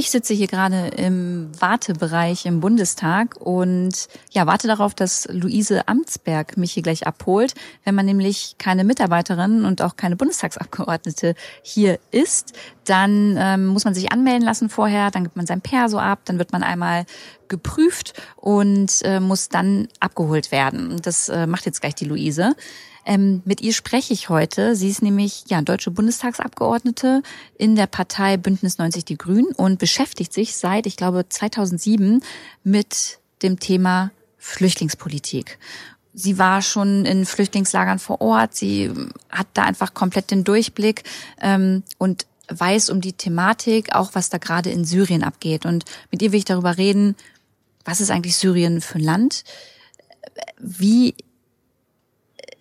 Ich sitze hier gerade im Wartebereich im Bundestag und ja, warte darauf, dass Luise Amtsberg mich hier gleich abholt. Wenn man nämlich keine Mitarbeiterin und auch keine Bundestagsabgeordnete hier ist, dann ähm, muss man sich anmelden lassen vorher, dann gibt man sein Perso ab, dann wird man einmal geprüft und äh, muss dann abgeholt werden. Das äh, macht jetzt gleich die Luise. Ähm, mit ihr spreche ich heute. Sie ist nämlich ja deutsche Bundestagsabgeordnete in der Partei Bündnis 90 Die Grünen und beschäftigt sich seit, ich glaube, 2007 mit dem Thema Flüchtlingspolitik. Sie war schon in Flüchtlingslagern vor Ort. Sie hat da einfach komplett den Durchblick ähm, und weiß um die Thematik, auch was da gerade in Syrien abgeht. Und mit ihr will ich darüber reden, was ist eigentlich Syrien für ein Land? Wie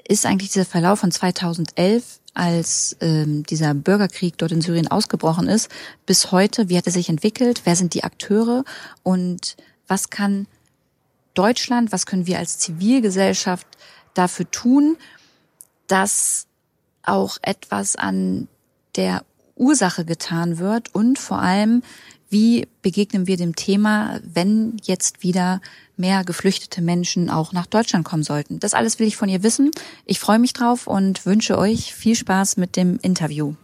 ist eigentlich dieser Verlauf von 2011, als ähm, dieser Bürgerkrieg dort in Syrien ausgebrochen ist, bis heute, wie hat er sich entwickelt, wer sind die Akteure? Und was kann Deutschland, was können wir als Zivilgesellschaft dafür tun, dass auch etwas an der Ursache getan wird und vor allem, wie begegnen wir dem Thema, wenn jetzt wieder mehr geflüchtete Menschen auch nach Deutschland kommen sollten? Das alles will ich von ihr wissen. Ich freue mich drauf und wünsche euch viel Spaß mit dem Interview.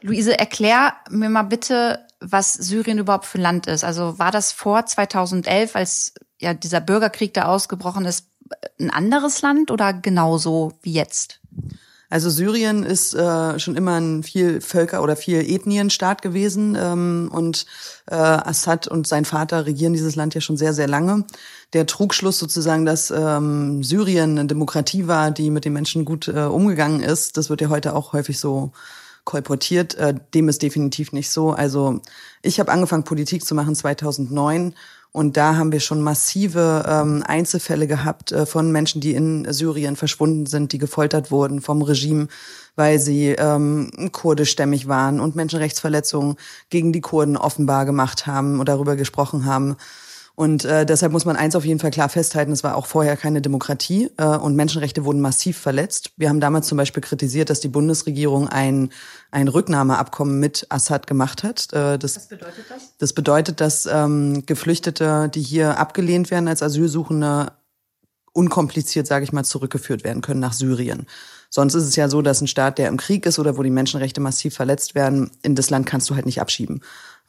Luise, erklär mir mal bitte, was Syrien überhaupt für ein Land ist. Also war das vor 2011, als ja dieser Bürgerkrieg da ausgebrochen ist, ein anderes Land oder genauso wie jetzt? Also Syrien ist äh, schon immer ein viel Völker- oder viel Ethnienstaat gewesen ähm, und äh, Assad und sein Vater regieren dieses Land ja schon sehr, sehr lange. Der Trugschluss sozusagen, dass ähm, Syrien eine Demokratie war, die mit den Menschen gut äh, umgegangen ist, das wird ja heute auch häufig so kolportiert. Äh, dem ist definitiv nicht so. Also ich habe angefangen, Politik zu machen 2009 und da haben wir schon massive ähm, Einzelfälle gehabt äh, von Menschen, die in Syrien verschwunden sind, die gefoltert wurden vom Regime, weil sie ähm, kurdischstämmig waren und Menschenrechtsverletzungen gegen die Kurden offenbar gemacht haben oder darüber gesprochen haben. Und äh, deshalb muss man eins auf jeden Fall klar festhalten, es war auch vorher keine Demokratie äh, und Menschenrechte wurden massiv verletzt. Wir haben damals zum Beispiel kritisiert, dass die Bundesregierung ein, ein Rücknahmeabkommen mit Assad gemacht hat. Äh, das, Was bedeutet das? Das bedeutet, dass ähm, Geflüchtete, die hier abgelehnt werden als Asylsuchende, unkompliziert, sage ich mal, zurückgeführt werden können nach Syrien. Sonst ist es ja so, dass ein Staat, der im Krieg ist oder wo die Menschenrechte massiv verletzt werden, in das Land kannst du halt nicht abschieben.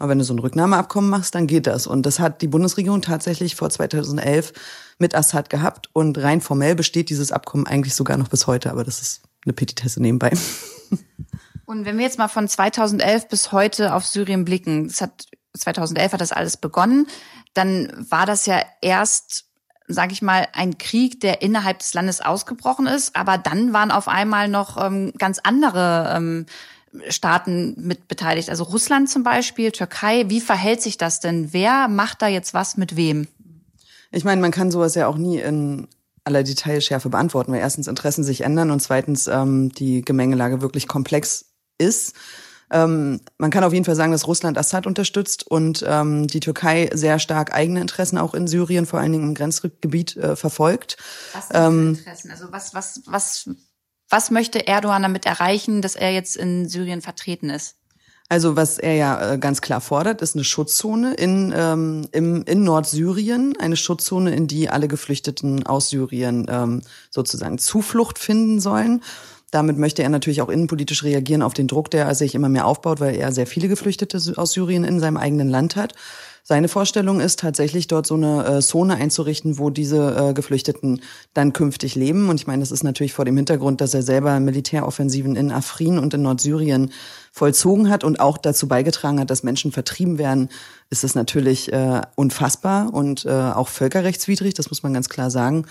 Aber wenn du so ein Rücknahmeabkommen machst, dann geht das. Und das hat die Bundesregierung tatsächlich vor 2011 mit Assad gehabt. Und rein formell besteht dieses Abkommen eigentlich sogar noch bis heute. Aber das ist eine Petitesse nebenbei. Und wenn wir jetzt mal von 2011 bis heute auf Syrien blicken, das hat 2011 hat das alles begonnen, dann war das ja erst sage ich mal, ein Krieg, der innerhalb des Landes ausgebrochen ist, aber dann waren auf einmal noch ähm, ganz andere ähm, Staaten mit beteiligt, also Russland zum Beispiel, Türkei. Wie verhält sich das denn? Wer macht da jetzt was mit wem? Ich meine, man kann sowas ja auch nie in aller Detailschärfe beantworten, weil erstens Interessen sich ändern und zweitens ähm, die Gemengelage wirklich komplex ist. Ähm, man kann auf jeden Fall sagen, dass Russland Assad unterstützt und ähm, die Türkei sehr stark eigene Interessen auch in Syrien, vor allen Dingen im Grenzgebiet, äh, verfolgt. Was sind ähm, Interessen? Also was, was, was was möchte Erdogan damit erreichen, dass er jetzt in Syrien vertreten ist? Also was er ja äh, ganz klar fordert, ist eine Schutzzone in, ähm, im, in Nordsyrien, eine Schutzzone, in die alle Geflüchteten aus Syrien ähm, sozusagen Zuflucht finden sollen. Damit möchte er natürlich auch innenpolitisch reagieren auf den Druck, der sich immer mehr aufbaut, weil er sehr viele Geflüchtete aus Syrien in seinem eigenen Land hat. Seine Vorstellung ist tatsächlich dort so eine äh, Zone einzurichten, wo diese äh, Geflüchteten dann künftig leben. Und ich meine, das ist natürlich vor dem Hintergrund, dass er selber Militäroffensiven in Afrin und in Nordsyrien vollzogen hat und auch dazu beigetragen hat, dass Menschen vertrieben werden, ist es natürlich äh, unfassbar und äh, auch völkerrechtswidrig, das muss man ganz klar sagen.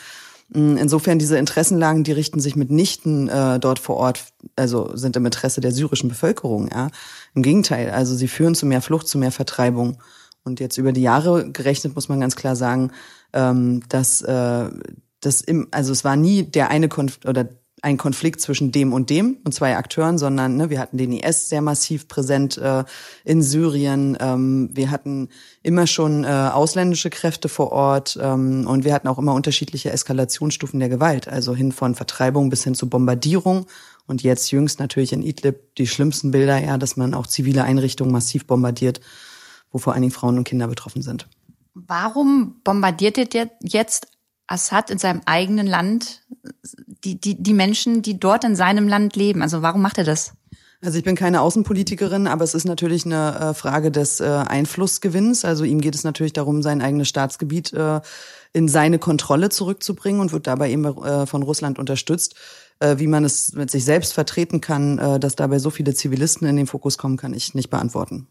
Mm, insofern diese Interessenlagen, die richten sich mitnichten äh, dort vor Ort, also sind im Interesse der syrischen Bevölkerung. Ja, im Gegenteil, also sie führen zu mehr Flucht, zu mehr Vertreibung. Und jetzt über die Jahre gerechnet muss man ganz klar sagen, ähm, dass äh, das im, also es war nie der eine Konf oder ein Konflikt zwischen dem und dem und zwei Akteuren, sondern ne, wir hatten den IS sehr massiv präsent äh, in Syrien. Ähm, wir hatten immer schon äh, ausländische Kräfte vor Ort ähm, und wir hatten auch immer unterschiedliche Eskalationsstufen der Gewalt, also hin von Vertreibung bis hin zu Bombardierung. Und jetzt jüngst natürlich in Idlib die schlimmsten Bilder, ja, dass man auch zivile Einrichtungen massiv bombardiert, wo vor allen Dingen Frauen und Kinder betroffen sind. Warum bombardiert ihr jetzt Assad in seinem eigenen Land die, die, die Menschen, die dort in seinem Land leben? Also warum macht er das? Also ich bin keine Außenpolitikerin, aber es ist natürlich eine äh, Frage des äh, Einflussgewinns. Also ihm geht es natürlich darum, sein eigenes Staatsgebiet äh, in seine Kontrolle zurückzubringen und wird dabei eben von Russland unterstützt. Wie man es mit sich selbst vertreten kann, dass dabei so viele Zivilisten in den Fokus kommen, kann ich nicht beantworten.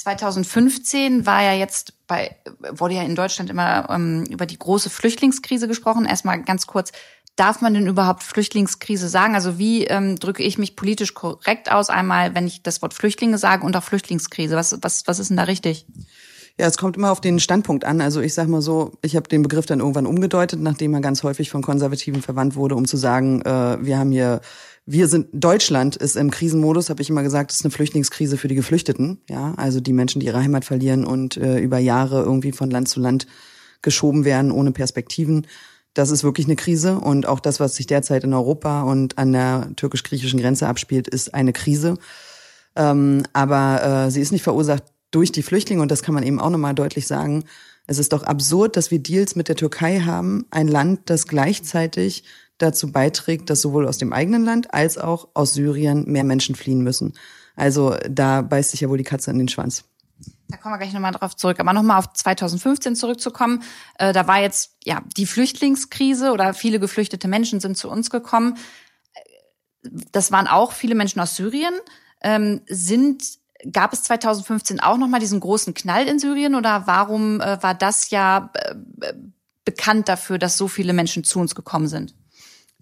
2015 war ja jetzt bei, wurde ja in Deutschland immer ähm, über die große Flüchtlingskrise gesprochen. Erstmal ganz kurz, darf man denn überhaupt Flüchtlingskrise sagen? Also wie ähm, drücke ich mich politisch korrekt aus? Einmal, wenn ich das Wort Flüchtlinge sage und auch Flüchtlingskrise. Was, was, was ist denn da richtig? Ja, es kommt immer auf den Standpunkt an. Also ich sag mal so, ich habe den Begriff dann irgendwann umgedeutet, nachdem er ganz häufig von Konservativen verwandt wurde, um zu sagen, äh, wir haben hier wir sind Deutschland ist im Krisenmodus, habe ich immer gesagt, ist eine Flüchtlingskrise für die Geflüchteten, ja, also die Menschen, die ihre Heimat verlieren und äh, über Jahre irgendwie von Land zu Land geschoben werden ohne Perspektiven. Das ist wirklich eine Krise und auch das, was sich derzeit in Europa und an der türkisch-griechischen Grenze abspielt, ist eine Krise. Ähm, aber äh, sie ist nicht verursacht durch die Flüchtlinge und das kann man eben auch nochmal deutlich sagen. Es ist doch absurd, dass wir Deals mit der Türkei haben, ein Land, das gleichzeitig dazu beiträgt, dass sowohl aus dem eigenen Land als auch aus Syrien mehr Menschen fliehen müssen. Also da beißt sich ja wohl die Katze in den Schwanz. Da kommen wir gleich nochmal drauf zurück. Aber nochmal auf 2015 zurückzukommen. Äh, da war jetzt ja die Flüchtlingskrise oder viele geflüchtete Menschen sind zu uns gekommen. Das waren auch viele Menschen aus Syrien. Ähm, sind gab es 2015 auch nochmal diesen großen Knall in Syrien oder warum äh, war das ja äh, bekannt dafür, dass so viele Menschen zu uns gekommen sind?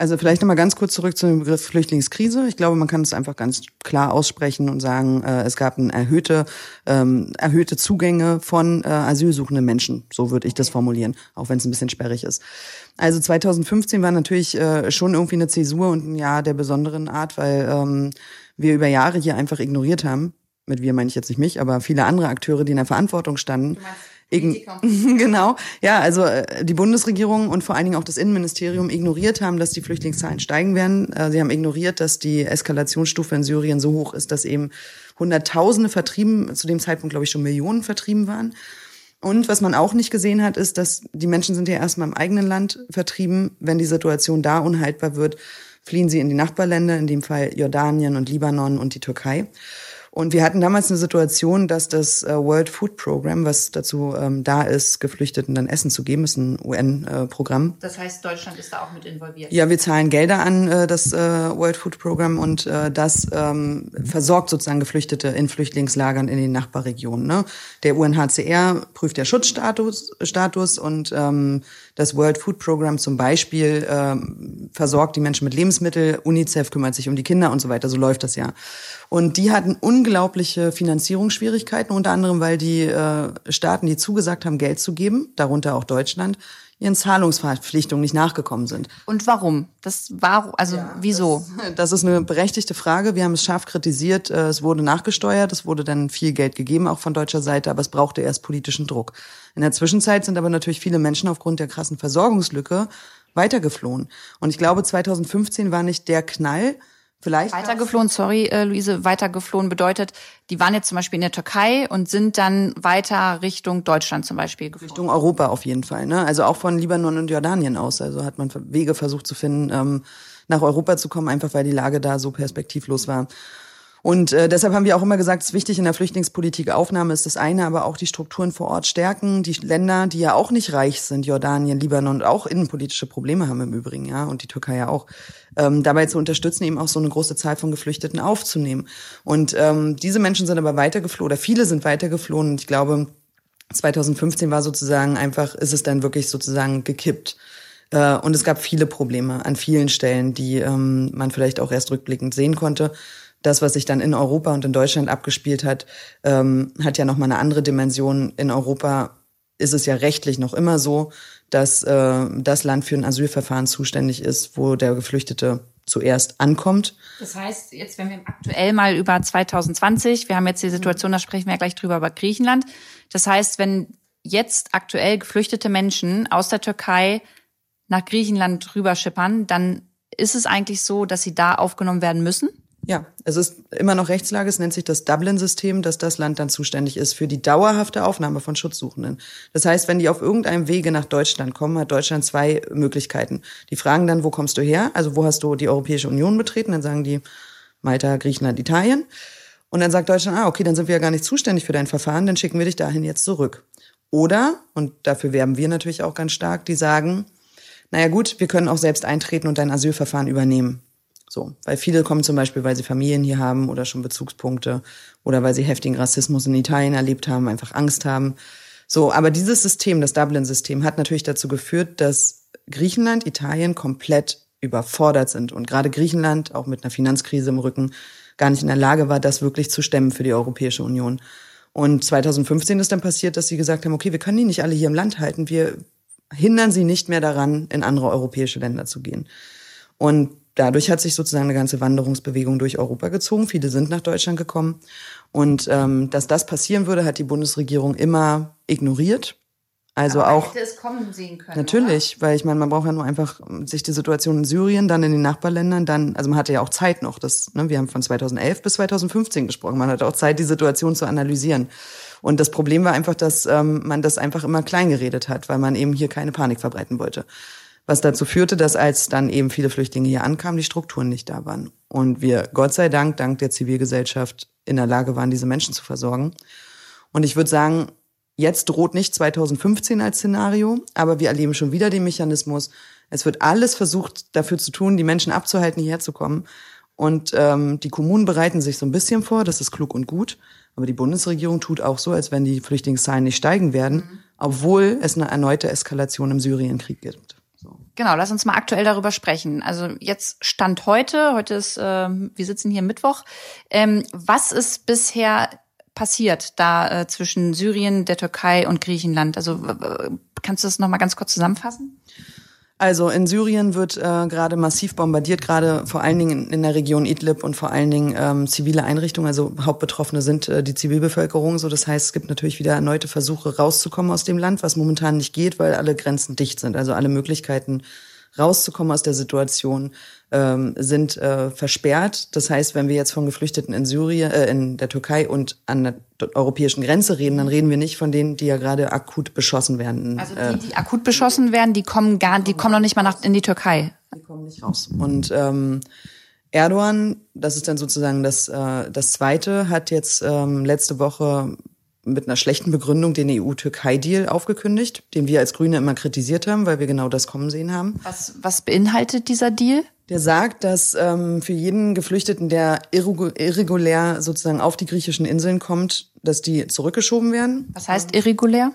Also vielleicht nochmal ganz kurz zurück zum Begriff Flüchtlingskrise. Ich glaube, man kann es einfach ganz klar aussprechen und sagen, äh, es gab ein erhöhte, ähm, erhöhte Zugänge von äh, asylsuchenden Menschen. So würde ich das formulieren, auch wenn es ein bisschen sperrig ist. Also 2015 war natürlich äh, schon irgendwie eine Zäsur und ein Jahr der besonderen Art, weil ähm, wir über Jahre hier einfach ignoriert haben. Mit wir meine ich jetzt nicht mich, aber viele andere Akteure, die in der Verantwortung standen genau, ja, also äh, die Bundesregierung und vor allen Dingen auch das Innenministerium ignoriert haben, dass die Flüchtlingszahlen steigen werden. Äh, sie haben ignoriert, dass die Eskalationsstufe in Syrien so hoch ist, dass eben Hunderttausende vertrieben, zu dem Zeitpunkt glaube ich schon Millionen vertrieben waren. Und was man auch nicht gesehen hat, ist, dass die Menschen sind ja erstmal im eigenen Land vertrieben. Wenn die Situation da unhaltbar wird, fliehen sie in die Nachbarländer, in dem Fall Jordanien und Libanon und die Türkei. Und wir hatten damals eine Situation, dass das äh, World Food Program, was dazu ähm, da ist, Geflüchteten dann Essen zu geben, ist ein UN-Programm. Äh, das heißt, Deutschland ist da auch mit involviert? Ja, wir zahlen Gelder an äh, das äh, World Food Program und äh, das ähm, versorgt sozusagen Geflüchtete in Flüchtlingslagern in den Nachbarregionen. Ne? Der UNHCR prüft der Schutzstatus Status und ähm, das World Food Program zum Beispiel ähm, versorgt die Menschen mit Lebensmitteln, UNICEF kümmert sich um die Kinder und so weiter. So läuft das ja. Und die hatten unglaubliche Finanzierungsschwierigkeiten, unter anderem, weil die äh, Staaten, die zugesagt haben, Geld zu geben, darunter auch Deutschland, ihren Zahlungsverpflichtungen nicht nachgekommen sind. Und warum? Das war also ja, wieso? Das, das, ist eine berechtigte Frage. Wir haben es scharf kritisiert. Äh, es wurde nachgesteuert, es wurde dann viel Geld gegeben, auch von deutscher Seite, aber es brauchte erst politischen Druck. In der Zwischenzeit sind aber natürlich viele Menschen aufgrund der krassen Versorgungslücke weitergeflohen. Und ich glaube, 2015 war nicht der Knall, Vielleicht weitergeflohen, sorry, äh, Luise, weitergeflohen bedeutet, die waren jetzt zum Beispiel in der Türkei und sind dann weiter Richtung Deutschland zum Beispiel geflogen. Richtung Europa auf jeden Fall, ne? Also auch von Libanon und Jordanien aus. Also hat man Wege versucht zu finden, ähm, nach Europa zu kommen, einfach weil die Lage da so perspektivlos war. Und äh, deshalb haben wir auch immer gesagt, es ist wichtig in der Flüchtlingspolitik Aufnahme ist das eine, aber auch die Strukturen vor Ort stärken. Die Länder, die ja auch nicht reich sind, Jordanien, Libanon und auch innenpolitische Probleme haben im Übrigen, ja, und die Türkei ja auch, ähm, dabei zu unterstützen, eben auch so eine große Zahl von Geflüchteten aufzunehmen. Und ähm, diese Menschen sind aber weitergeflohen, oder viele sind weitergeflohen. Und ich glaube, 2015 war sozusagen einfach, ist es dann wirklich sozusagen gekippt. Äh, und es gab viele Probleme an vielen Stellen, die ähm, man vielleicht auch erst rückblickend sehen konnte das, was sich dann in Europa und in Deutschland abgespielt hat, ähm, hat ja nochmal eine andere Dimension. In Europa ist es ja rechtlich noch immer so, dass äh, das Land für ein Asylverfahren zuständig ist, wo der Geflüchtete zuerst ankommt. Das heißt, jetzt wenn wir aktuell mal über 2020, wir haben jetzt die Situation, da sprechen wir ja gleich drüber über Griechenland. Das heißt, wenn jetzt aktuell geflüchtete Menschen aus der Türkei nach Griechenland rüberschippern, dann ist es eigentlich so, dass sie da aufgenommen werden müssen? Ja, es ist immer noch Rechtslage. Es nennt sich das Dublin-System, dass das Land dann zuständig ist für die dauerhafte Aufnahme von Schutzsuchenden. Das heißt, wenn die auf irgendeinem Wege nach Deutschland kommen, hat Deutschland zwei Möglichkeiten. Die fragen dann, wo kommst du her? Also wo hast du die Europäische Union betreten? Dann sagen die Malta, Griechenland, Italien. Und dann sagt Deutschland, ah, okay, dann sind wir ja gar nicht zuständig für dein Verfahren, dann schicken wir dich dahin jetzt zurück. Oder, und dafür werben wir natürlich auch ganz stark, die sagen, naja gut, wir können auch selbst eintreten und dein Asylverfahren übernehmen. So, weil viele kommen zum Beispiel, weil sie Familien hier haben oder schon Bezugspunkte oder weil sie heftigen Rassismus in Italien erlebt haben, einfach Angst haben. So, aber dieses System, das Dublin-System, hat natürlich dazu geführt, dass Griechenland, Italien komplett überfordert sind und gerade Griechenland, auch mit einer Finanzkrise im Rücken, gar nicht in der Lage war, das wirklich zu stemmen für die Europäische Union. Und 2015 ist dann passiert, dass sie gesagt haben, okay, wir können die nicht alle hier im Land halten, wir hindern sie nicht mehr daran, in andere europäische Länder zu gehen. Und dadurch hat sich sozusagen eine ganze Wanderungsbewegung durch Europa gezogen. Viele sind nach Deutschland gekommen. Und ähm, dass das passieren würde, hat die Bundesregierung immer ignoriert. Also Aber auch hätte es kommen sehen können. natürlich, Oder? weil ich meine, man braucht ja nur einfach sich die Situation in Syrien, dann in den Nachbarländern, dann, also man hatte ja auch Zeit noch. Das, ne, wir haben von 2011 bis 2015 gesprochen. Man hatte auch Zeit, die Situation zu analysieren. Und das Problem war einfach, dass ähm, man das einfach immer kleingeredet hat, weil man eben hier keine Panik verbreiten wollte was dazu führte, dass als dann eben viele Flüchtlinge hier ankamen, die Strukturen nicht da waren. Und wir, Gott sei Dank, dank der Zivilgesellschaft in der Lage waren, diese Menschen zu versorgen. Und ich würde sagen, jetzt droht nicht 2015 als Szenario, aber wir erleben schon wieder den Mechanismus. Es wird alles versucht, dafür zu tun, die Menschen abzuhalten, hierher zu kommen. Und ähm, die Kommunen bereiten sich so ein bisschen vor, das ist klug und gut. Aber die Bundesregierung tut auch so, als wenn die Flüchtlingszahlen nicht steigen werden, mhm. obwohl es eine erneute Eskalation im Syrienkrieg gibt. Genau, lass uns mal aktuell darüber sprechen. Also jetzt Stand heute, heute ist, äh, wir sitzen hier Mittwoch. Ähm, was ist bisher passiert da äh, zwischen Syrien, der Türkei und Griechenland? Also kannst du das nochmal ganz kurz zusammenfassen? Also in Syrien wird äh, gerade massiv bombardiert, gerade vor allen Dingen in, der Region Idlib und vor allen Dingen ähm, zivile Einrichtungen. Also Hauptbetroffene sind äh, die Zivilbevölkerung. So, das heißt, es gibt natürlich wieder erneute Versuche rauszukommen aus dem Land, was momentan nicht geht, weil alle Grenzen dicht sind. Also alle Möglichkeiten rauszukommen aus der Situation ähm, sind äh, versperrt. Das heißt, wenn wir jetzt von Geflüchteten in Syrien, äh, in der Türkei und an der europäischen Grenze reden, dann reden wir nicht von denen, die ja gerade akut beschossen werden. Also die, die akut beschossen werden, die kommen gar, die kommen noch nicht mal nach in die Türkei. Die kommen nicht raus. Und ähm, Erdogan, das ist dann sozusagen das, äh, das Zweite, hat jetzt ähm, letzte Woche mit einer schlechten Begründung den EU-Türkei-Deal aufgekündigt, den wir als Grüne immer kritisiert haben, weil wir genau das kommen sehen haben. Was, was beinhaltet dieser Deal? Der sagt, dass ähm, für jeden Geflüchteten, der irregulär sozusagen auf die griechischen Inseln kommt, dass die zurückgeschoben werden. Was heißt irregulär?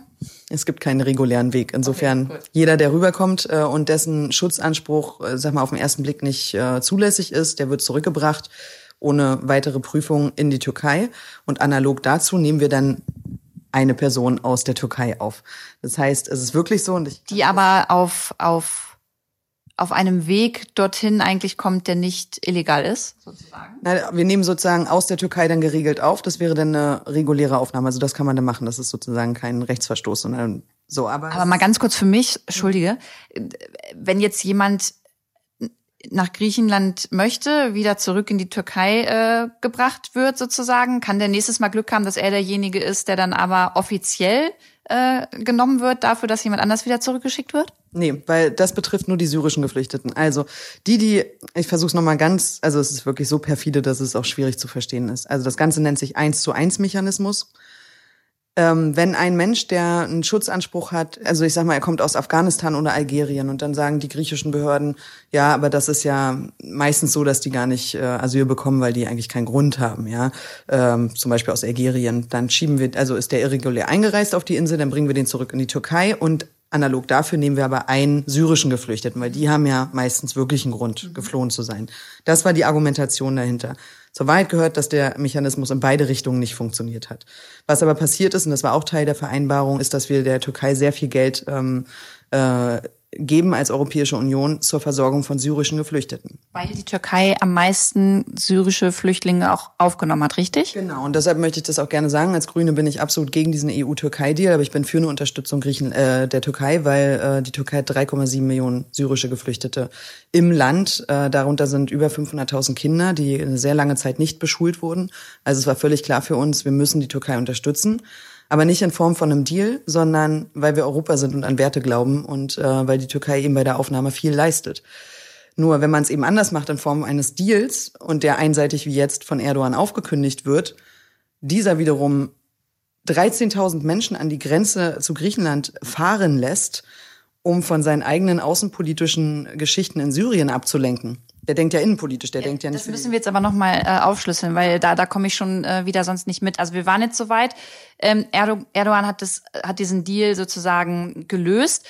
Es gibt keinen regulären Weg. Insofern okay, jeder, der rüberkommt äh, und dessen Schutzanspruch, äh, sag mal, auf den ersten Blick nicht äh, zulässig ist, der wird zurückgebracht ohne weitere Prüfung in die Türkei. Und analog dazu nehmen wir dann eine Person aus der Türkei auf. Das heißt, es ist wirklich so und ich die aber auf auf auf einem Weg dorthin eigentlich kommt, der nicht illegal ist, sozusagen? Na, wir nehmen sozusagen aus der Türkei dann geregelt auf. Das wäre dann eine reguläre Aufnahme. Also das kann man dann machen. Das ist sozusagen kein Rechtsverstoß, sondern so. Aber, aber mal ganz kurz für mich, Entschuldige, wenn jetzt jemand nach Griechenland möchte, wieder zurück in die Türkei äh, gebracht wird sozusagen, kann der nächstes Mal Glück haben, dass er derjenige ist, der dann aber offiziell äh, genommen wird dafür, dass jemand anders wieder zurückgeschickt wird? Nee, weil das betrifft nur die syrischen Geflüchteten. Also die, die, ich versuche es nochmal ganz, also es ist wirklich so perfide, dass es auch schwierig zu verstehen ist. Also das Ganze nennt sich eins zu eins Mechanismus ähm, wenn ein Mensch, der einen Schutzanspruch hat, also ich sag mal, er kommt aus Afghanistan oder Algerien und dann sagen die griechischen Behörden, ja, aber das ist ja meistens so, dass die gar nicht äh, Asyl bekommen, weil die eigentlich keinen Grund haben, ja, ähm, zum Beispiel aus Algerien, dann schieben wir, also ist der irregulär eingereist auf die Insel, dann bringen wir den zurück in die Türkei und Analog dafür nehmen wir aber einen syrischen Geflüchteten, weil die haben ja meistens wirklich einen Grund, mhm. geflohen zu sein. Das war die Argumentation dahinter. Zur Wahrheit gehört, dass der Mechanismus in beide Richtungen nicht funktioniert hat. Was aber passiert ist, und das war auch Teil der Vereinbarung, ist, dass wir der Türkei sehr viel Geld ähm, äh, geben als Europäische Union zur Versorgung von syrischen Geflüchteten. Weil die Türkei am meisten syrische Flüchtlinge auch aufgenommen hat, richtig? Genau, und deshalb möchte ich das auch gerne sagen. Als Grüne bin ich absolut gegen diesen EU-Türkei-Deal, aber ich bin für eine Unterstützung Griechen, äh, der Türkei, weil äh, die Türkei hat 3,7 Millionen syrische Geflüchtete im Land. Äh, darunter sind über 500.000 Kinder, die eine sehr lange Zeit nicht beschult wurden. Also es war völlig klar für uns, wir müssen die Türkei unterstützen aber nicht in Form von einem Deal, sondern weil wir Europa sind und an Werte glauben und äh, weil die Türkei eben bei der Aufnahme viel leistet. Nur wenn man es eben anders macht in Form eines Deals und der einseitig wie jetzt von Erdogan aufgekündigt wird, dieser wiederum 13.000 Menschen an die Grenze zu Griechenland fahren lässt, um von seinen eigenen außenpolitischen Geschichten in Syrien abzulenken. Der denkt ja innenpolitisch, der ja, denkt ja nicht. Das müssen wir jetzt aber nochmal äh, aufschlüsseln, weil da, da komme ich schon äh, wieder sonst nicht mit. Also wir waren jetzt soweit. Ähm, Erdogan hat, das, hat diesen Deal sozusagen gelöst.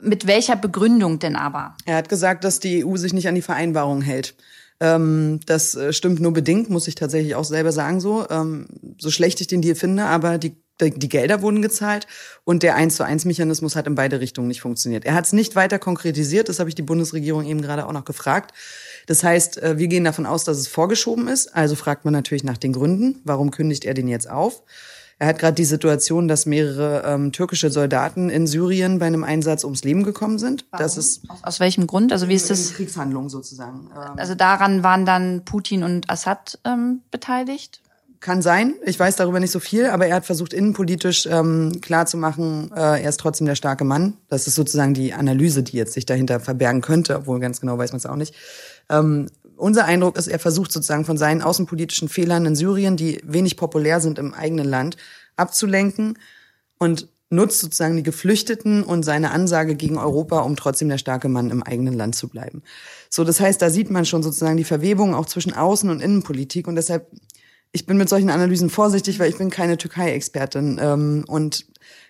Mit welcher Begründung denn aber? Er hat gesagt, dass die EU sich nicht an die Vereinbarung hält. Ähm, das äh, stimmt nur bedingt, muss ich tatsächlich auch selber sagen so. Ähm, so schlecht ich den Deal finde, aber die die Gelder wurden gezahlt und der 1 zu 1 Mechanismus hat in beide Richtungen nicht funktioniert. Er hat es nicht weiter konkretisiert, das habe ich die Bundesregierung eben gerade auch noch gefragt. Das heißt, äh, wir gehen davon aus, dass es vorgeschoben ist. Also fragt man natürlich nach den Gründen. Warum kündigt er den jetzt auf? Er hat gerade die Situation, dass mehrere ähm, türkische Soldaten in Syrien bei einem Einsatz ums Leben gekommen sind. Warum? Das ist aus, aus welchem Grund? Also wie ist das? Kriegshandlung sozusagen. Ähm, also daran waren dann Putin und Assad ähm, beteiligt? Kann sein. Ich weiß darüber nicht so viel, aber er hat versucht, innenpolitisch ähm, klarzumachen, äh, er ist trotzdem der starke Mann. Das ist sozusagen die Analyse, die jetzt sich dahinter verbergen könnte, obwohl ganz genau weiß man es auch nicht. Ähm, unser Eindruck ist, er versucht sozusagen von seinen außenpolitischen Fehlern in Syrien, die wenig populär sind im eigenen Land, abzulenken und nutzt sozusagen die Geflüchteten und seine Ansage gegen Europa, um trotzdem der starke Mann im eigenen Land zu bleiben. So, das heißt, da sieht man schon sozusagen die Verwebung auch zwischen Außen- und Innenpolitik und deshalb, ich bin mit solchen Analysen vorsichtig, weil ich bin keine Türkei-Expertin ähm, und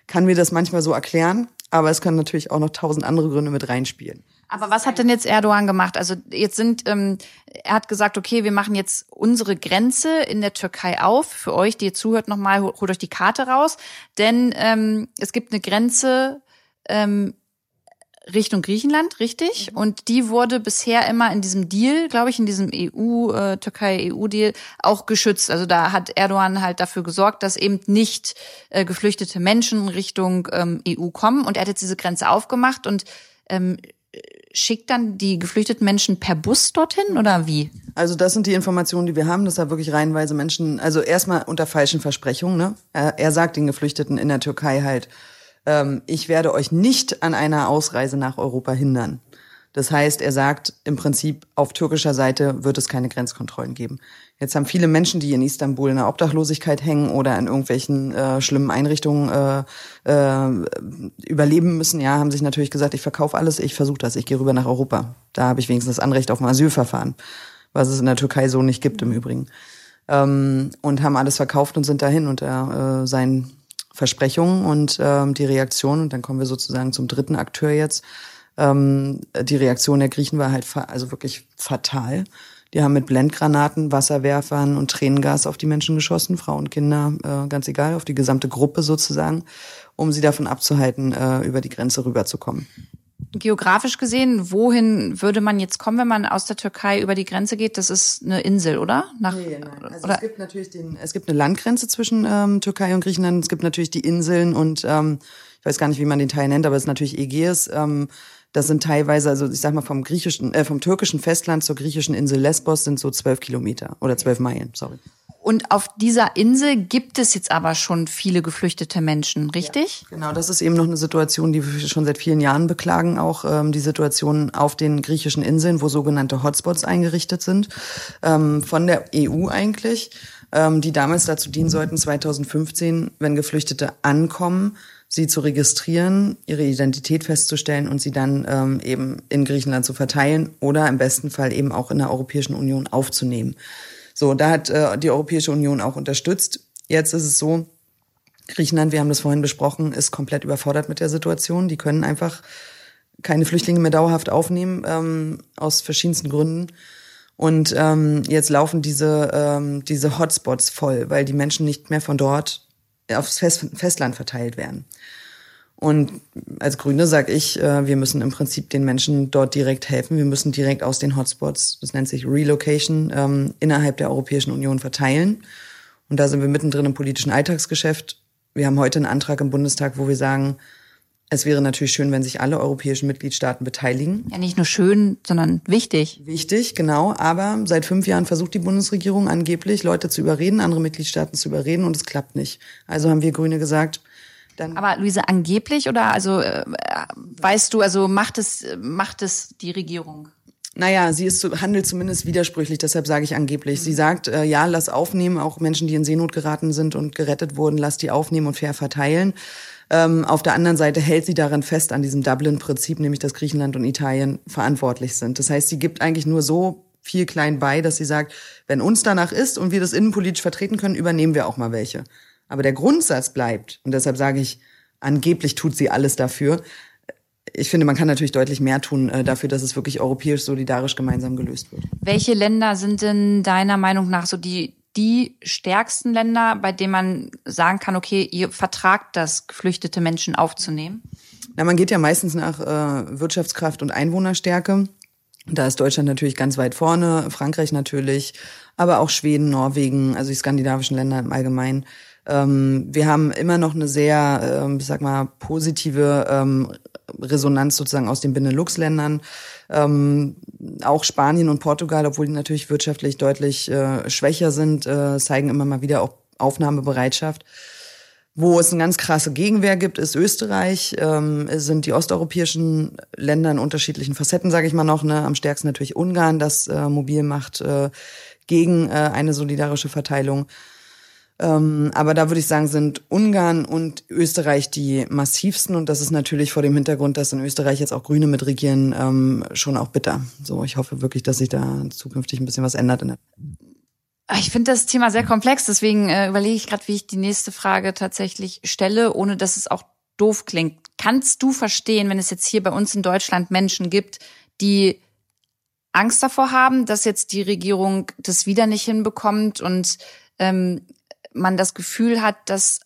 kann mir das manchmal so erklären, aber es können natürlich auch noch tausend andere Gründe mit reinspielen. Aber was hat denn jetzt Erdogan gemacht? Also jetzt sind, ähm, er hat gesagt, okay, wir machen jetzt unsere Grenze in der Türkei auf. Für euch, die ihr zuhört, nochmal, holt euch die Karte raus. Denn ähm, es gibt eine Grenze ähm, Richtung Griechenland, richtig? Mhm. Und die wurde bisher immer in diesem Deal, glaube ich, in diesem EU, äh, auch geschützt. Also da hat Erdogan halt dafür gesorgt, dass eben nicht äh, geflüchtete Menschen Richtung ähm, EU kommen. Und er hat jetzt diese Grenze aufgemacht und ähm, schickt dann die geflüchteten Menschen per Bus dorthin oder wie? Also das sind die Informationen, die wir haben, dass da wirklich reihenweise Menschen, also erstmal unter falschen Versprechungen, ne? Er, er sagt den Geflüchteten in der Türkei halt, ähm, ich werde euch nicht an einer Ausreise nach Europa hindern. Das heißt, er sagt im Prinzip, auf türkischer Seite wird es keine Grenzkontrollen geben. Jetzt haben viele Menschen, die in Istanbul in der Obdachlosigkeit hängen oder in irgendwelchen äh, schlimmen Einrichtungen äh, äh, überleben müssen, ja, haben sich natürlich gesagt, ich verkaufe alles, ich versuche das, ich gehe rüber nach Europa. Da habe ich wenigstens das Anrecht auf ein Asylverfahren, was es in der Türkei so nicht gibt im Übrigen. Ähm, und haben alles verkauft und sind dahin unter äh, seinen Versprechungen und äh, die Reaktion. Und dann kommen wir sozusagen zum dritten Akteur jetzt ähm, die Reaktion der Griechen war halt also wirklich fatal. Die haben mit Blendgranaten, Wasserwerfern und Tränengas auf die Menschen geschossen, Frauen, Kinder, äh, ganz egal, auf die gesamte Gruppe sozusagen, um sie davon abzuhalten, äh, über die Grenze rüberzukommen. Geografisch gesehen, wohin würde man jetzt kommen, wenn man aus der Türkei über die Grenze geht? Das ist eine Insel, oder? Nach, nee, nein. Also oder? es gibt natürlich den, es gibt eine Landgrenze zwischen ähm, Türkei und Griechenland. Es gibt natürlich die Inseln und ähm, ich weiß gar nicht, wie man den Teil nennt, aber es ist natürlich Ägäis. Ähm, das sind teilweise, also ich sag mal vom griechischen, äh, vom türkischen Festland zur griechischen Insel Lesbos sind so zwölf Kilometer oder zwölf Meilen, sorry. Und auf dieser Insel gibt es jetzt aber schon viele geflüchtete Menschen, richtig? Ja, genau, das ist eben noch eine Situation, die wir schon seit vielen Jahren beklagen, auch ähm, die Situation auf den griechischen Inseln, wo sogenannte Hotspots eingerichtet sind, ähm, von der EU eigentlich, ähm, die damals dazu dienen sollten, 2015, wenn Geflüchtete ankommen, sie zu registrieren, ihre Identität festzustellen und sie dann ähm, eben in Griechenland zu verteilen oder im besten Fall eben auch in der Europäischen Union aufzunehmen. So, da hat äh, die Europäische Union auch unterstützt. Jetzt ist es so, Griechenland, wir haben das vorhin besprochen, ist komplett überfordert mit der Situation. Die können einfach keine Flüchtlinge mehr dauerhaft aufnehmen, ähm, aus verschiedensten Gründen. Und ähm, jetzt laufen diese, ähm, diese Hotspots voll, weil die Menschen nicht mehr von dort aufs Fest Festland verteilt werden. Und als Grüne sage ich, äh, wir müssen im Prinzip den Menschen dort direkt helfen. Wir müssen direkt aus den Hotspots, das nennt sich Relocation, ähm, innerhalb der Europäischen Union verteilen. Und da sind wir mittendrin im politischen Alltagsgeschäft. Wir haben heute einen Antrag im Bundestag, wo wir sagen, es wäre natürlich schön, wenn sich alle europäischen Mitgliedstaaten beteiligen. Ja, nicht nur schön, sondern wichtig. Wichtig, genau. Aber seit fünf Jahren versucht die Bundesregierung angeblich, Leute zu überreden, andere Mitgliedstaaten zu überreden und es klappt nicht. Also haben wir Grüne gesagt, dann Aber Luise, angeblich oder also äh, weißt du, also macht es macht es die Regierung? Naja, sie ist handelt zumindest widersprüchlich, deshalb sage ich angeblich. Mhm. Sie sagt, äh, ja, lass aufnehmen, auch Menschen, die in Seenot geraten sind und gerettet wurden, lass die aufnehmen und fair verteilen. Ähm, auf der anderen Seite hält sie daran fest an diesem Dublin-Prinzip, nämlich dass Griechenland und Italien verantwortlich sind. Das heißt, sie gibt eigentlich nur so viel klein bei, dass sie sagt, wenn uns danach ist und wir das innenpolitisch vertreten können, übernehmen wir auch mal welche. Aber der Grundsatz bleibt, und deshalb sage ich, angeblich tut sie alles dafür. Ich finde, man kann natürlich deutlich mehr tun äh, dafür, dass es wirklich europäisch solidarisch gemeinsam gelöst wird. Welche Länder sind denn deiner Meinung nach so die die stärksten Länder, bei denen man sagen kann, okay, ihr vertragt das, geflüchtete Menschen aufzunehmen? Na, man geht ja meistens nach äh, Wirtschaftskraft und Einwohnerstärke. Da ist Deutschland natürlich ganz weit vorne, Frankreich natürlich, aber auch Schweden, Norwegen, also die skandinavischen Länder im Allgemeinen. Ähm, wir haben immer noch eine sehr, ähm, ich sag mal, positive ähm, Resonanz sozusagen aus den Benelux-Ländern. Ähm, auch Spanien und Portugal, obwohl die natürlich wirtschaftlich deutlich äh, schwächer sind, äh, zeigen immer mal wieder auch Aufnahmebereitschaft. Wo es eine ganz krasse Gegenwehr gibt, ist Österreich, ähm, sind die osteuropäischen Länder in unterschiedlichen Facetten, sage ich mal noch. Ne? Am stärksten natürlich Ungarn, das äh, mobil macht äh, gegen äh, eine solidarische Verteilung. Ähm, aber da würde ich sagen, sind Ungarn und Österreich die massivsten. Und das ist natürlich vor dem Hintergrund, dass in Österreich jetzt auch Grüne mitregieren, ähm, schon auch bitter. So, ich hoffe wirklich, dass sich da zukünftig ein bisschen was ändert. ich finde das Thema sehr komplex, deswegen äh, überlege ich gerade, wie ich die nächste Frage tatsächlich stelle, ohne dass es auch doof klingt. Kannst du verstehen, wenn es jetzt hier bei uns in Deutschland Menschen gibt, die Angst davor haben, dass jetzt die Regierung das wieder nicht hinbekommt und ähm, man das Gefühl hat, dass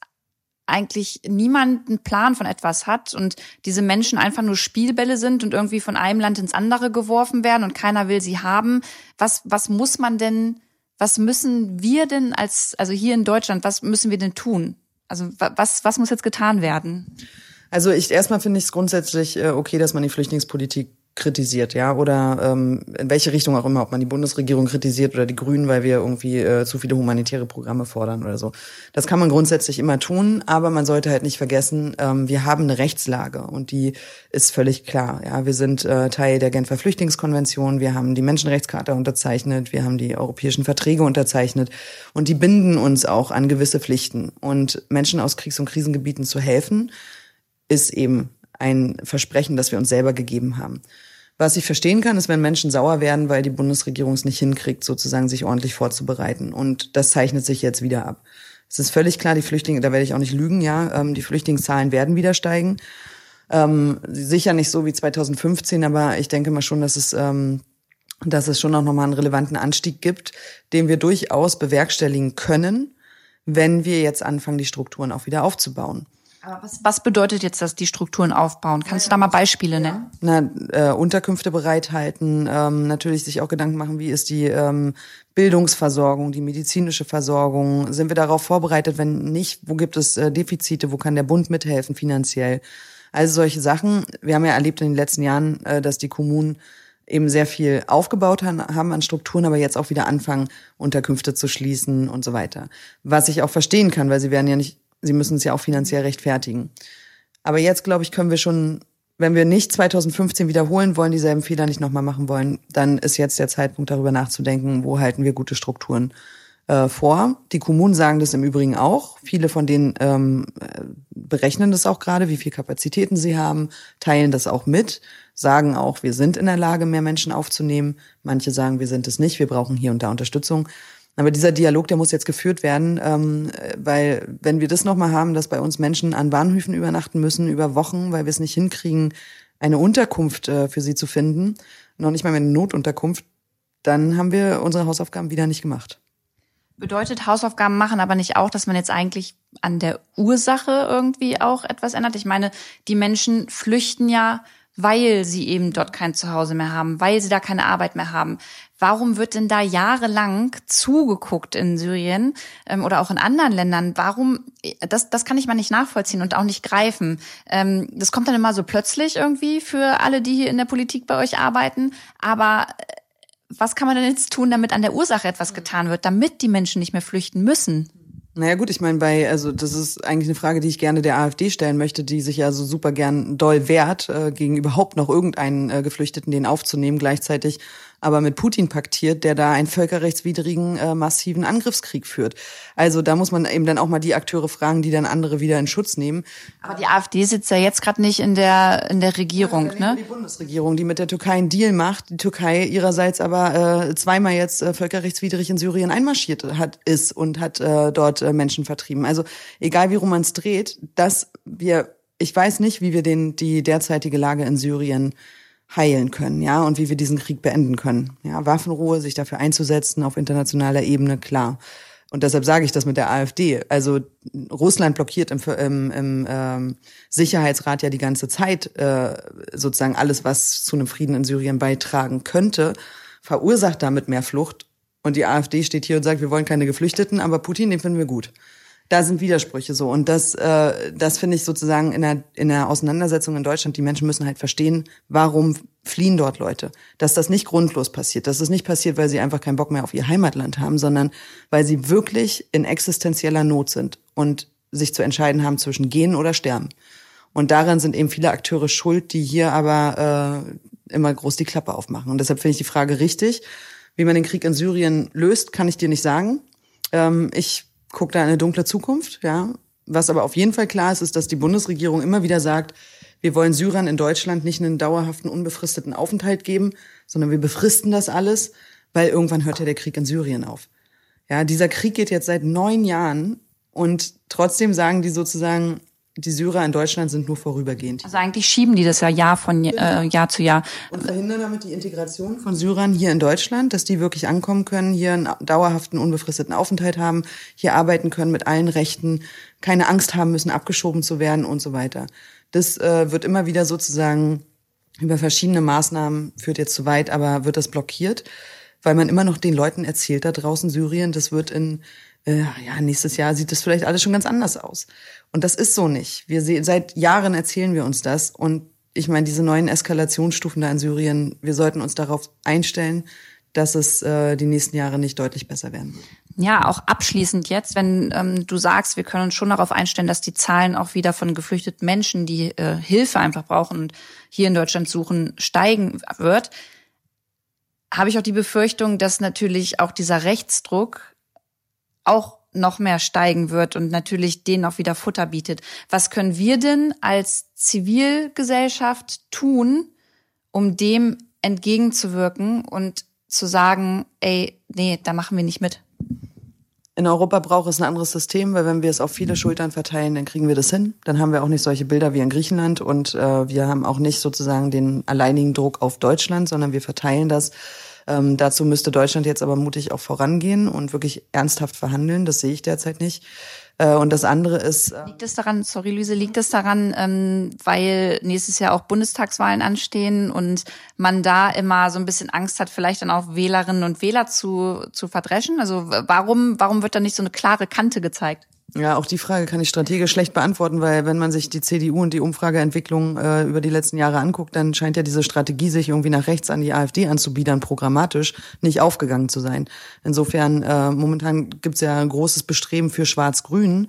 eigentlich niemand einen Plan von etwas hat und diese Menschen einfach nur Spielbälle sind und irgendwie von einem Land ins andere geworfen werden und keiner will sie haben. Was, was muss man denn, was müssen wir denn als, also hier in Deutschland, was müssen wir denn tun? Also was, was muss jetzt getan werden? Also ich erstmal finde ich es grundsätzlich äh, okay, dass man die Flüchtlingspolitik kritisiert, ja, oder ähm, in welche Richtung auch immer, ob man die Bundesregierung kritisiert oder die Grünen, weil wir irgendwie äh, zu viele humanitäre Programme fordern oder so. Das kann man grundsätzlich immer tun, aber man sollte halt nicht vergessen, ähm, wir haben eine Rechtslage und die ist völlig klar. Ja, wir sind äh, Teil der Genfer Flüchtlingskonvention, wir haben die Menschenrechtscharta unterzeichnet, wir haben die europäischen Verträge unterzeichnet und die binden uns auch an gewisse Pflichten. Und Menschen aus Kriegs- und Krisengebieten zu helfen, ist eben ein Versprechen, das wir uns selber gegeben haben. Was ich verstehen kann, ist, wenn Menschen sauer werden, weil die Bundesregierung es nicht hinkriegt, sozusagen sich ordentlich vorzubereiten. Und das zeichnet sich jetzt wieder ab. Es ist völlig klar, die Flüchtlinge, da werde ich auch nicht lügen, ja, ähm, die Flüchtlingszahlen werden wieder steigen. Ähm, sicher nicht so wie 2015, aber ich denke mal schon, dass es, ähm, dass es schon auch nochmal einen relevanten Anstieg gibt, den wir durchaus bewerkstelligen können, wenn wir jetzt anfangen, die Strukturen auch wieder aufzubauen. Aber was, was bedeutet jetzt dass die Strukturen aufbauen? Kannst du da mal Beispiele nennen? Na, äh, Unterkünfte bereithalten, ähm, natürlich sich auch Gedanken machen, wie ist die ähm, Bildungsversorgung, die medizinische Versorgung, sind wir darauf vorbereitet, wenn nicht, wo gibt es äh, Defizite, wo kann der Bund mithelfen finanziell? Also solche Sachen. Wir haben ja erlebt in den letzten Jahren, äh, dass die Kommunen eben sehr viel aufgebaut haben an Strukturen, aber jetzt auch wieder anfangen, Unterkünfte zu schließen und so weiter. Was ich auch verstehen kann, weil sie werden ja nicht sie müssen es ja auch finanziell rechtfertigen. Aber jetzt, glaube ich, können wir schon, wenn wir nicht 2015 wiederholen wollen, dieselben Fehler nicht nochmal machen wollen, dann ist jetzt der Zeitpunkt, darüber nachzudenken, wo halten wir gute Strukturen äh, vor. Die Kommunen sagen das im Übrigen auch. Viele von denen ähm, berechnen das auch gerade, wie viel Kapazitäten sie haben, teilen das auch mit, sagen auch, wir sind in der Lage, mehr Menschen aufzunehmen. Manche sagen, wir sind es nicht, wir brauchen hier und da Unterstützung. Aber dieser Dialog, der muss jetzt geführt werden, ähm, weil wenn wir das nochmal haben, dass bei uns Menschen an Bahnhöfen übernachten müssen über Wochen, weil wir es nicht hinkriegen, eine Unterkunft äh, für sie zu finden, noch nicht mal eine Notunterkunft, dann haben wir unsere Hausaufgaben wieder nicht gemacht. Bedeutet Hausaufgaben machen aber nicht auch, dass man jetzt eigentlich an der Ursache irgendwie auch etwas ändert? Ich meine, die Menschen flüchten ja, weil sie eben dort kein Zuhause mehr haben, weil sie da keine Arbeit mehr haben. Warum wird denn da jahrelang zugeguckt in Syrien ähm, oder auch in anderen Ländern? Warum, das, das kann ich mal nicht nachvollziehen und auch nicht greifen. Ähm, das kommt dann immer so plötzlich irgendwie für alle, die hier in der Politik bei euch arbeiten. Aber äh, was kann man denn jetzt tun, damit an der Ursache etwas getan wird, damit die Menschen nicht mehr flüchten müssen? Naja gut, ich meine, bei, also das ist eigentlich eine Frage, die ich gerne der AfD stellen möchte, die sich ja so super gern doll wehrt, äh, gegen überhaupt noch irgendeinen äh, Geflüchteten den aufzunehmen. Gleichzeitig aber mit Putin paktiert, der da einen völkerrechtswidrigen, äh, massiven Angriffskrieg führt. Also da muss man eben dann auch mal die Akteure fragen, die dann andere wieder in Schutz nehmen. Aber die AfD sitzt ja jetzt gerade nicht in der in der Regierung, ja, ne? Die Bundesregierung, die mit der Türkei einen Deal macht, die Türkei ihrerseits aber äh, zweimal jetzt äh, völkerrechtswidrig in Syrien einmarschiert hat ist und hat äh, dort äh, Menschen vertrieben. Also egal wie rum man es dreht, dass wir ich weiß nicht, wie wir den die derzeitige Lage in Syrien heilen können, ja, und wie wir diesen Krieg beenden können. Ja, Waffenruhe, sich dafür einzusetzen auf internationaler Ebene, klar. Und deshalb sage ich das mit der AfD. Also Russland blockiert im, im, im ähm, Sicherheitsrat ja die ganze Zeit äh, sozusagen alles, was zu einem Frieden in Syrien beitragen könnte, verursacht damit mehr Flucht. Und die AfD steht hier und sagt, wir wollen keine Geflüchteten, aber Putin, den finden wir gut da sind Widersprüche so. Und das, äh, das finde ich sozusagen in der, in der Auseinandersetzung in Deutschland, die Menschen müssen halt verstehen, warum fliehen dort Leute. Dass das nicht grundlos passiert. Dass das nicht passiert, weil sie einfach keinen Bock mehr auf ihr Heimatland haben, sondern weil sie wirklich in existenzieller Not sind und sich zu entscheiden haben zwischen gehen oder sterben. Und daran sind eben viele Akteure schuld, die hier aber äh, immer groß die Klappe aufmachen. Und deshalb finde ich die Frage richtig. Wie man den Krieg in Syrien löst, kann ich dir nicht sagen. Ähm, ich guckt da eine dunkle Zukunft, ja. Was aber auf jeden Fall klar ist, ist, dass die Bundesregierung immer wieder sagt, wir wollen Syrern in Deutschland nicht einen dauerhaften, unbefristeten Aufenthalt geben, sondern wir befristen das alles, weil irgendwann hört ja der Krieg in Syrien auf. Ja, dieser Krieg geht jetzt seit neun Jahren und trotzdem sagen die sozusagen, die Syrer in Deutschland sind nur vorübergehend. Also eigentlich schieben die das ja Jahr von äh, Jahr zu Jahr. Und verhindern damit die Integration von Syrern hier in Deutschland, dass die wirklich ankommen können, hier einen dauerhaften, unbefristeten Aufenthalt haben, hier arbeiten können mit allen Rechten, keine Angst haben müssen, abgeschoben zu werden und so weiter. Das äh, wird immer wieder sozusagen über verschiedene Maßnahmen, führt jetzt zu weit, aber wird das blockiert, weil man immer noch den Leuten erzählt da draußen Syrien, das wird in äh, ja, nächstes Jahr sieht das vielleicht alles schon ganz anders aus. Und das ist so nicht. Wir sehen, seit Jahren erzählen wir uns das. Und ich meine, diese neuen Eskalationsstufen da in Syrien, wir sollten uns darauf einstellen, dass es äh, die nächsten Jahre nicht deutlich besser werden. Ja, auch abschließend jetzt, wenn ähm, du sagst, wir können uns schon darauf einstellen, dass die Zahlen auch wieder von geflüchteten Menschen, die äh, Hilfe einfach brauchen und hier in Deutschland suchen, steigen wird, habe ich auch die Befürchtung, dass natürlich auch dieser Rechtsdruck auch noch mehr steigen wird und natürlich denen auch wieder Futter bietet. Was können wir denn als Zivilgesellschaft tun, um dem entgegenzuwirken und zu sagen, ey, nee, da machen wir nicht mit? In Europa braucht es ein anderes System, weil wenn wir es auf viele Schultern verteilen, dann kriegen wir das hin. Dann haben wir auch nicht solche Bilder wie in Griechenland und äh, wir haben auch nicht sozusagen den alleinigen Druck auf Deutschland, sondern wir verteilen das ähm, dazu müsste Deutschland jetzt aber mutig auch vorangehen und wirklich ernsthaft verhandeln. Das sehe ich derzeit nicht. Äh, und das andere ist. Äh liegt es daran, sorry Lüse, liegt es daran, ähm, weil nächstes Jahr auch Bundestagswahlen anstehen und man da immer so ein bisschen Angst hat, vielleicht dann auch Wählerinnen und Wähler zu, zu verdreschen? Also warum, warum wird da nicht so eine klare Kante gezeigt? Ja, auch die Frage kann ich strategisch schlecht beantworten, weil wenn man sich die CDU und die Umfrageentwicklung äh, über die letzten Jahre anguckt, dann scheint ja diese Strategie, sich irgendwie nach rechts an die AfD anzubiedern, programmatisch nicht aufgegangen zu sein. Insofern, äh, momentan gibt's ja ein großes Bestreben für Schwarz-Grün.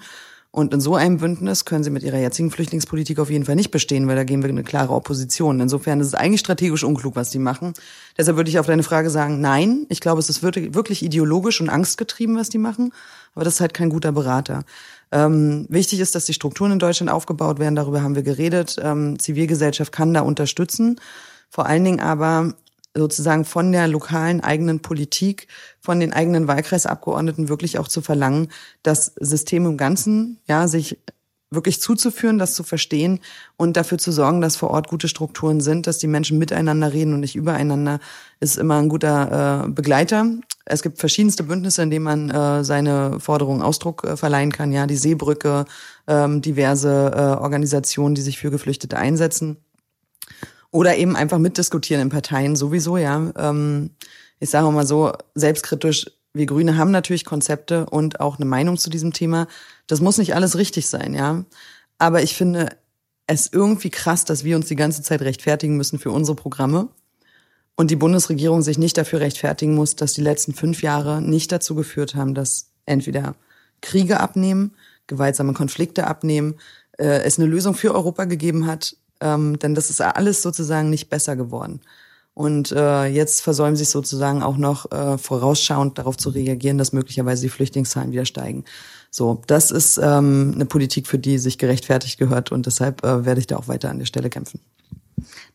Und in so einem Bündnis können sie mit ihrer jetzigen Flüchtlingspolitik auf jeden Fall nicht bestehen, weil da gehen wir eine klare Opposition. Insofern ist es eigentlich strategisch unklug, was die machen. Deshalb würde ich auf deine Frage sagen, nein. Ich glaube, es ist wirklich ideologisch und angstgetrieben, was die machen aber das ist halt kein guter Berater. Ähm, wichtig ist, dass die Strukturen in Deutschland aufgebaut werden, darüber haben wir geredet. Ähm, Zivilgesellschaft kann da unterstützen. Vor allen Dingen aber sozusagen von der lokalen eigenen Politik, von den eigenen Wahlkreisabgeordneten wirklich auch zu verlangen, das System im Ganzen, ja, sich wirklich zuzuführen, das zu verstehen und dafür zu sorgen, dass vor Ort gute Strukturen sind, dass die Menschen miteinander reden und nicht übereinander, ist immer ein guter äh, Begleiter. Es gibt verschiedenste Bündnisse, in denen man äh, seine Forderungen Ausdruck äh, verleihen kann. Ja, die Seebrücke, ähm, diverse äh, Organisationen, die sich für Geflüchtete einsetzen. Oder eben einfach mitdiskutieren in Parteien sowieso, ja. Ähm, ich sage mal so, selbstkritisch, wir Grüne haben natürlich Konzepte und auch eine Meinung zu diesem Thema. Das muss nicht alles richtig sein, ja. Aber ich finde es irgendwie krass, dass wir uns die ganze Zeit rechtfertigen müssen für unsere Programme und die Bundesregierung sich nicht dafür rechtfertigen muss, dass die letzten fünf Jahre nicht dazu geführt haben, dass entweder Kriege abnehmen, gewaltsame Konflikte abnehmen, äh, es eine Lösung für Europa gegeben hat, ähm, denn das ist alles sozusagen nicht besser geworden. Und äh, jetzt versäumen sie es sozusagen auch noch äh, vorausschauend darauf zu reagieren, dass möglicherweise die Flüchtlingszahlen wieder steigen. So, das ist ähm, eine Politik, für die sich gerechtfertigt gehört und deshalb äh, werde ich da auch weiter an der Stelle kämpfen.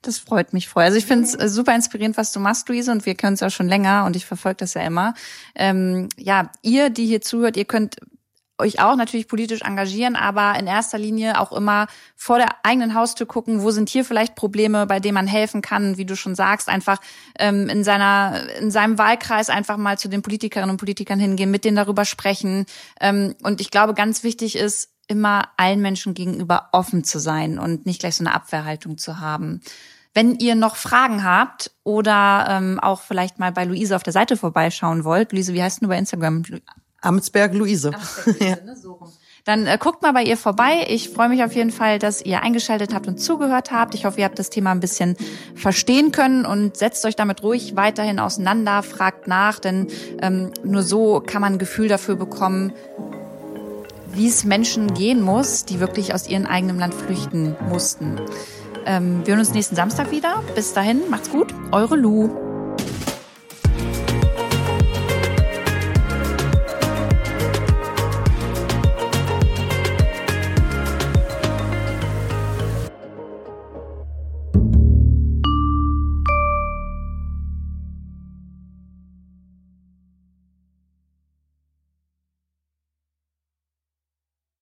Das freut mich voll. Also ich finde es äh, super inspirierend, was du machst, Luise, und wir können es ja schon länger und ich verfolge das ja immer. Ähm, ja, ihr, die hier zuhört, ihr könnt euch auch natürlich politisch engagieren, aber in erster Linie auch immer vor der eigenen Haustür gucken, wo sind hier vielleicht Probleme, bei denen man helfen kann, wie du schon sagst, einfach ähm, in seiner in seinem Wahlkreis einfach mal zu den Politikerinnen und Politikern hingehen, mit denen darüber sprechen. Ähm, und ich glaube, ganz wichtig ist immer allen Menschen gegenüber offen zu sein und nicht gleich so eine Abwehrhaltung zu haben. Wenn ihr noch Fragen habt oder ähm, auch vielleicht mal bei Luise auf der Seite vorbeischauen wollt, Luise, wie heißt du bei Instagram? Amtsberg Luise. Amtsberg Luise, ne? So rum. Dann äh, guckt mal bei ihr vorbei. Ich freue mich auf jeden Fall, dass ihr eingeschaltet habt und zugehört habt. Ich hoffe, ihr habt das Thema ein bisschen verstehen können und setzt euch damit ruhig weiterhin auseinander, fragt nach, denn ähm, nur so kann man ein Gefühl dafür bekommen, wie es Menschen gehen muss, die wirklich aus ihrem eigenen Land flüchten mussten. Ähm, wir hören uns nächsten Samstag wieder. Bis dahin, macht's gut. Eure Lu.